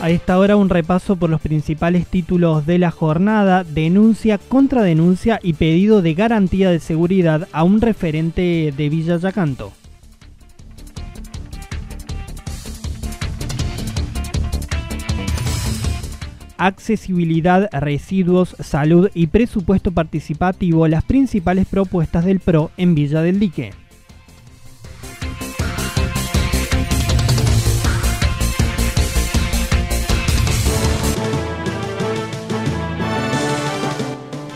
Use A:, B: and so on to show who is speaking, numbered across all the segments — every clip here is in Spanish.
A: A esta hora un repaso por los principales títulos de la jornada, denuncia, contradenuncia y pedido de garantía de seguridad a un referente de Villa Yacanto. Accesibilidad, residuos, salud y presupuesto participativo, las principales propuestas del PRO en Villa del Dique.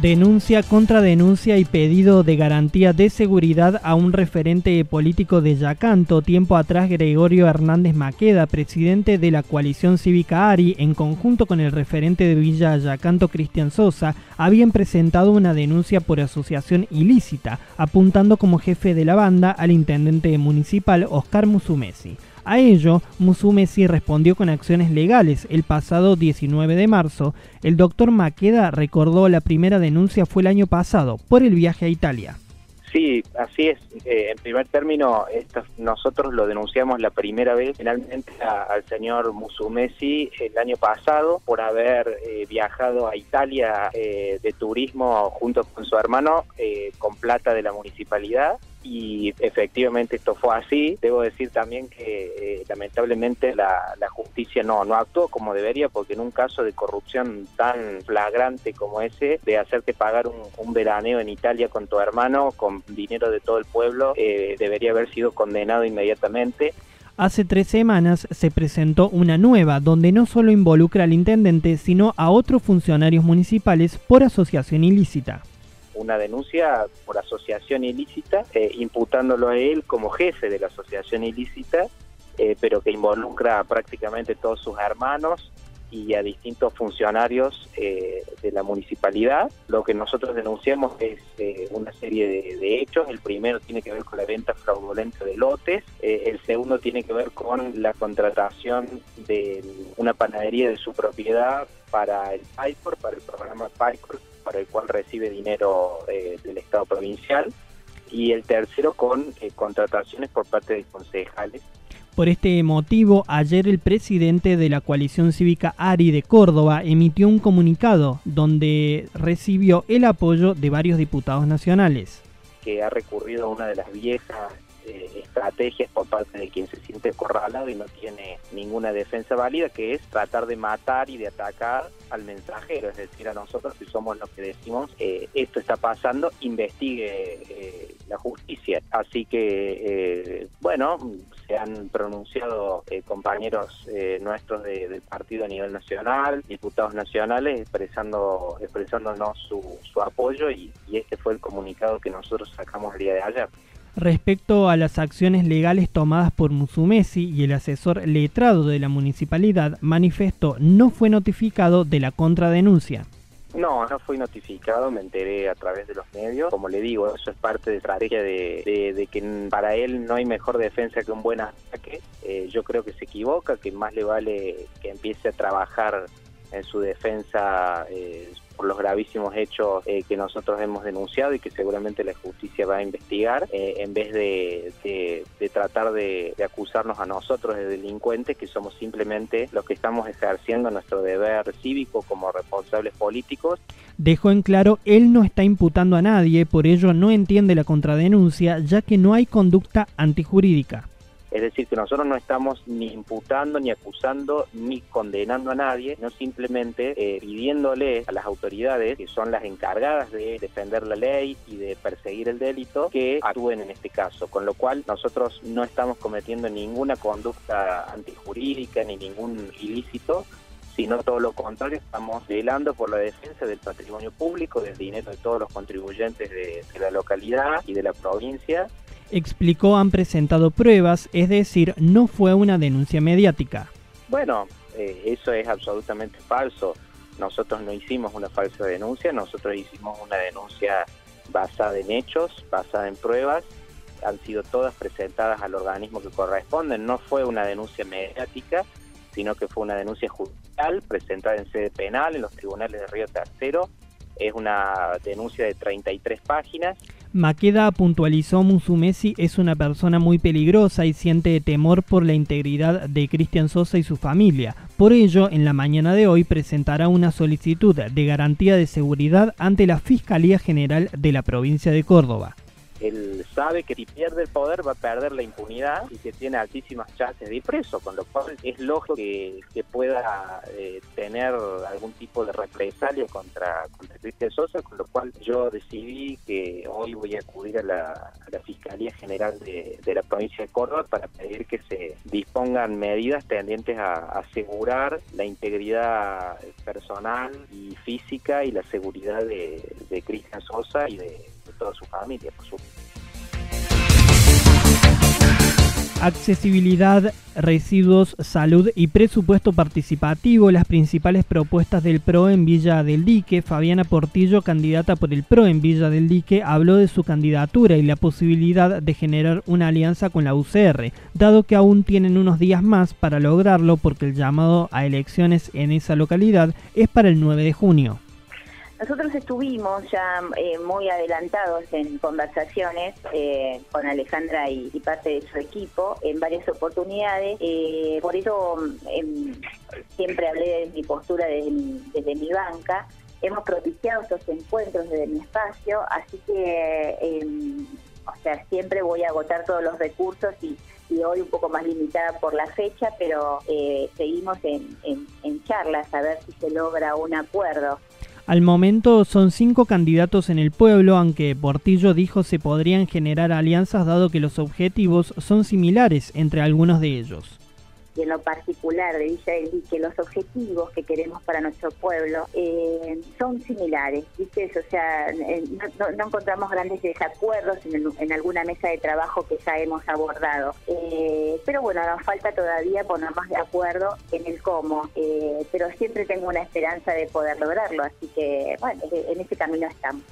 A: Denuncia, contradenuncia y pedido de garantía de seguridad a un referente político de Yacanto. Tiempo atrás, Gregorio Hernández Maqueda, presidente de la coalición cívica ARI, en conjunto con el referente de Villa Yacanto, Cristian Sosa, habían presentado una denuncia por asociación ilícita, apuntando como jefe de la banda al intendente municipal Oscar Musumesi. A ello, Musumesi respondió con acciones legales. El pasado 19 de marzo, el doctor Maqueda recordó la primera denuncia fue el año pasado, por el viaje a Italia.
B: Sí, así es. Eh, en primer término, esto, nosotros lo denunciamos la primera vez finalmente al señor Musumesi el año pasado por haber eh, viajado a Italia eh, de turismo junto con su hermano con plata de la municipalidad y efectivamente esto fue así. Debo decir también que eh, lamentablemente la, justicia no, no actuó como debería porque en un caso de corrupción tan flagrante como ese, de hacerte pagar un, veraneo en Italia con tu hermano, con dinero de todo el pueblo, eh, debería haber sido condenado inmediatamente.
A: Hace tres semanas se presentó una nueva donde no solo involucra al intendente, sino a otros funcionarios municipales por asociación ilícita
B: una denuncia por asociación ilícita, eh, imputándolo a él como jefe de la asociación ilícita, eh, pero que involucra prácticamente todos sus hermanos y a distintos funcionarios eh, de la municipalidad. Lo que nosotros denunciamos es una serie de, hechos. El primero tiene que ver con la venta fraudulenta de lotes. el segundo tiene que ver con la contratación de una panadería de su propiedad para el PICOR, para el programa PICOR, para el cual recibe dinero eh, del Estado provincial, y el tercero con eh, contrataciones por parte de concejales.
A: Por este motivo, ayer el presidente de la coalición cívica ARI de Córdoba emitió un comunicado donde recibió el apoyo de varios diputados nacionales.
B: Que ha recurrido a una de las viejas eh, estrategias por parte de quien se siente acorralado y no tiene ninguna defensa válida, que es tratar de matar y de atacar al mensajero, es decir, a nosotros si somos los que decimos eh, esto está pasando, investigue eh, la justicia. Así que, bueno, se han pronunciado compañeros nuestros del partido a nivel nacional, diputados nacionales, expresando expresándonos su, su apoyo y este fue el comunicado que nosotros sacamos el día de ayer.
A: Respecto a las acciones legales tomadas por Musumesi y el asesor letrado de la municipalidad, manifestó no fue notificado de la contradenuncia.
B: No, no fui notificado, me enteré a través de los medios. Como le digo, eso es parte de la estrategia de, que para él no hay mejor defensa que un buen ataque. Eh, yo creo que se equivoca, que más le vale que empiece a trabajar en su defensa eh, por los gravísimos hechos eh, que nosotros hemos denunciado y que seguramente la justicia va a investigar, eh, en vez de, tratar de, acusarnos a nosotros de delincuentes, que somos simplemente los que estamos ejerciendo nuestro deber cívico como responsables políticos.
A: Dejó en claro, él no está imputando a nadie, por ello no entiende la contradenuncia, ya que no hay conducta antijurídica.
B: Es decir, que nosotros no estamos ni imputando, ni acusando, ni condenando a nadie, no simplemente eh, pidiéndole a las autoridades, que son las encargadas de defender la ley y de perseguir el delito, que actúen en este caso. Con lo cual, nosotros no estamos cometiendo ninguna conducta antijurídica ni ningún ilícito, sino todo lo contrario, estamos velando por la defensa del patrimonio público, del dinero de todos los contribuyentes de la localidad y de la provincia
A: explicó han presentado pruebas, es decir, no fue una denuncia mediática.
B: Bueno, eh, eso es absolutamente falso. Nosotros no hicimos una falsa denuncia, nosotros hicimos una denuncia basada en hechos, basada en pruebas, han sido todas presentadas al organismo que corresponden, no fue una denuncia mediática, sino que fue una denuncia judicial presentada en sede penal en los tribunales de Río Tercero, es una denuncia de 33 páginas
A: Maqueda puntualizó Musumesi es una persona muy peligrosa y siente temor por la integridad de Cristian Sosa y su familia. Por ello, en la mañana de hoy presentará una solicitud de garantía de seguridad ante la Fiscalía General de la provincia de Córdoba
B: él sabe que si pierde el poder va a perder la impunidad y que tiene altísimas chances de ir preso, con lo cual es lógico que, pueda eh, tener algún tipo de represalia contra, contra Cristian Sosa, con lo cual yo decidí que hoy voy a acudir a la, Fiscalía General de, la provincia de Córdoba para pedir que se dispongan medidas tendientes a, asegurar la integridad personal y física y la seguridad de, de Cristian Sosa y de toda su familia, por supuesto.
A: Accesibilidad, residuos, salud y presupuesto participativo, las principales propuestas del PRO en Villa del Dique. Fabiana Portillo, candidata por el PRO en Villa del Dique, habló de su candidatura y la posibilidad de generar una alianza con la UCR, dado que aún tienen unos días más para lograrlo porque el llamado a elecciones en esa localidad es para el 9 de junio.
C: Nosotros estuvimos ya eh, muy adelantados en conversaciones eh, con Alejandra y, parte de su equipo en varias oportunidades. Eh, por eso em, siempre hablé de mi postura desde mi, banca. Hemos propiciado estos encuentros desde mi espacio, así que, em, o sea, siempre voy a agotar todos los recursos y, hoy un poco más limitada por la fecha, pero seguimos en, en charlas a ver si se logra un acuerdo.
A: Al momento son cinco candidatos en el pueblo, aunque Portillo dijo se podrían generar alianzas dado que los objetivos son similares entre algunos de ellos
C: y en lo particular de Villa del Dique, los objetivos que queremos para nuestro pueblo eh, son similares, ¿viste? O sea, eh, no, encontramos grandes desacuerdos en, alguna mesa de trabajo que ya hemos abordado. Eh, pero bueno, nos falta todavía ponernos de acuerdo en el cómo, pero siempre tengo una esperanza de poder lograrlo, así que bueno, en ese camino estamos.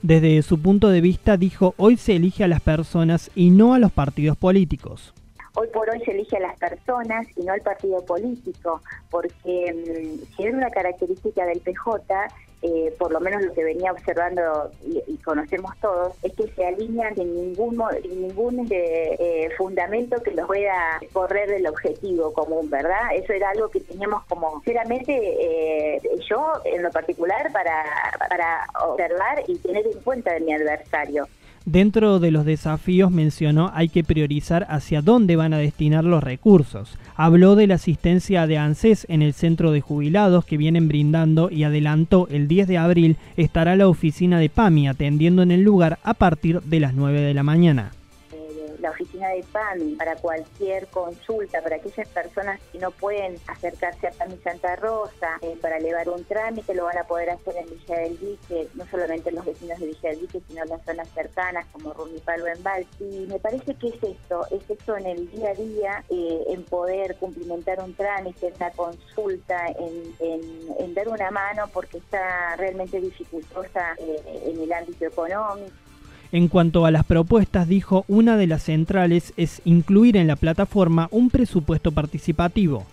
A: Desde su punto de vista dijo, hoy se elige a las personas y no a los partidos políticos
C: hoy por hoy se elige a las personas y no al partido político, porque mm, si es una característica del PJ, eh, por lo menos lo que venía observando y, conocemos todos, es que se alinean sin ningún, ningún este, eh, fundamento que los pueda correr del objetivo común, ¿verdad? Eso era algo que teníamos como, sinceramente, eh, yo en lo particular para, para observar y tener en cuenta de mi adversario.
A: Dentro de los desafíos mencionó hay que priorizar hacia dónde van a destinar los recursos. Habló de la asistencia de ANSES en el centro de jubilados que vienen brindando y adelantó el 10 de abril estará la oficina de PAMI atendiendo en el lugar a partir de las 9 de la mañana
C: la oficina de PAMI para cualquier consulta, para aquellas personas que no pueden acercarse a PAMI Santa Rosa eh, para elevar un trámite, lo van a poder hacer en Villa del Dique, no solamente los vecinos de Villa del Dique, sino las zonas cercanas como Rumipalo en Val. Y me parece que es esto, es esto en el día a día, eh, en poder cumplimentar un trámite, una consulta, en, en, dar una mano porque está realmente dificultosa eh, en el ámbito económico
A: en cuanto a las propuestas, dijo, una de las centrales es incluir en la plataforma un presupuesto participativo.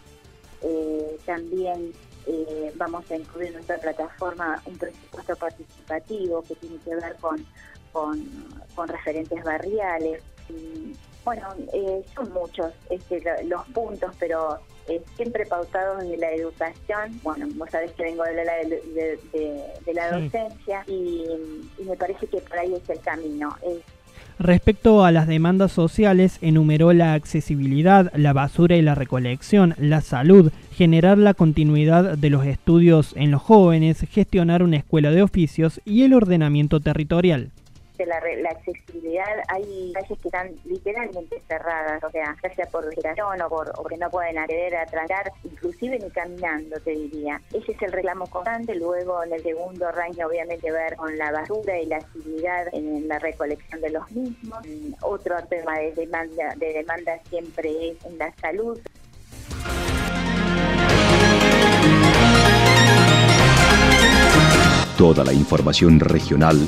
C: Eh, también eh, vamos a incluir en nuestra plataforma un presupuesto participativo que tiene que ver con, con, referentes barriales. bueno, eh, son muchos este, los puntos, pero eh, siempre pautados en la educación. Bueno, vos sabés que vengo de la, de, la docencia y, y, me parece que por ahí es el camino. Es,
A: Respecto a las demandas sociales, enumeró la accesibilidad, la basura y la recolección, la salud, generar la continuidad de los estudios en los jóvenes, gestionar una escuela de oficios y el ordenamiento territorial
C: la, la accesibilidad, hay calles que están literalmente cerradas, o sea, ya sea por vegetación o por que no pueden acceder a tragar, inclusive ni caminando, te diría. Ese es el reclamo constante, luego en el segundo rango obviamente ver con la basura y la accesibilidad en la recolección de los mismos. Otro tema de demanda, de demanda siempre es en la salud.
D: Toda la información regional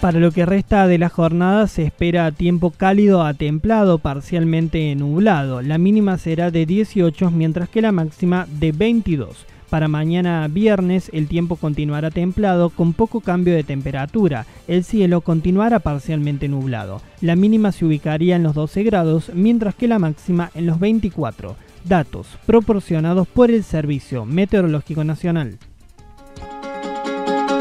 A: Para lo que resta de la jornada se espera tiempo cálido a templado, parcialmente nublado. La mínima será de 18 mientras que la máxima de 22. Para mañana viernes el tiempo continuará templado con poco cambio de temperatura. El cielo continuará parcialmente nublado. La mínima se ubicaría en los 12 grados mientras que la máxima en los 24. Datos proporcionados por el Servicio Meteorológico Nacional.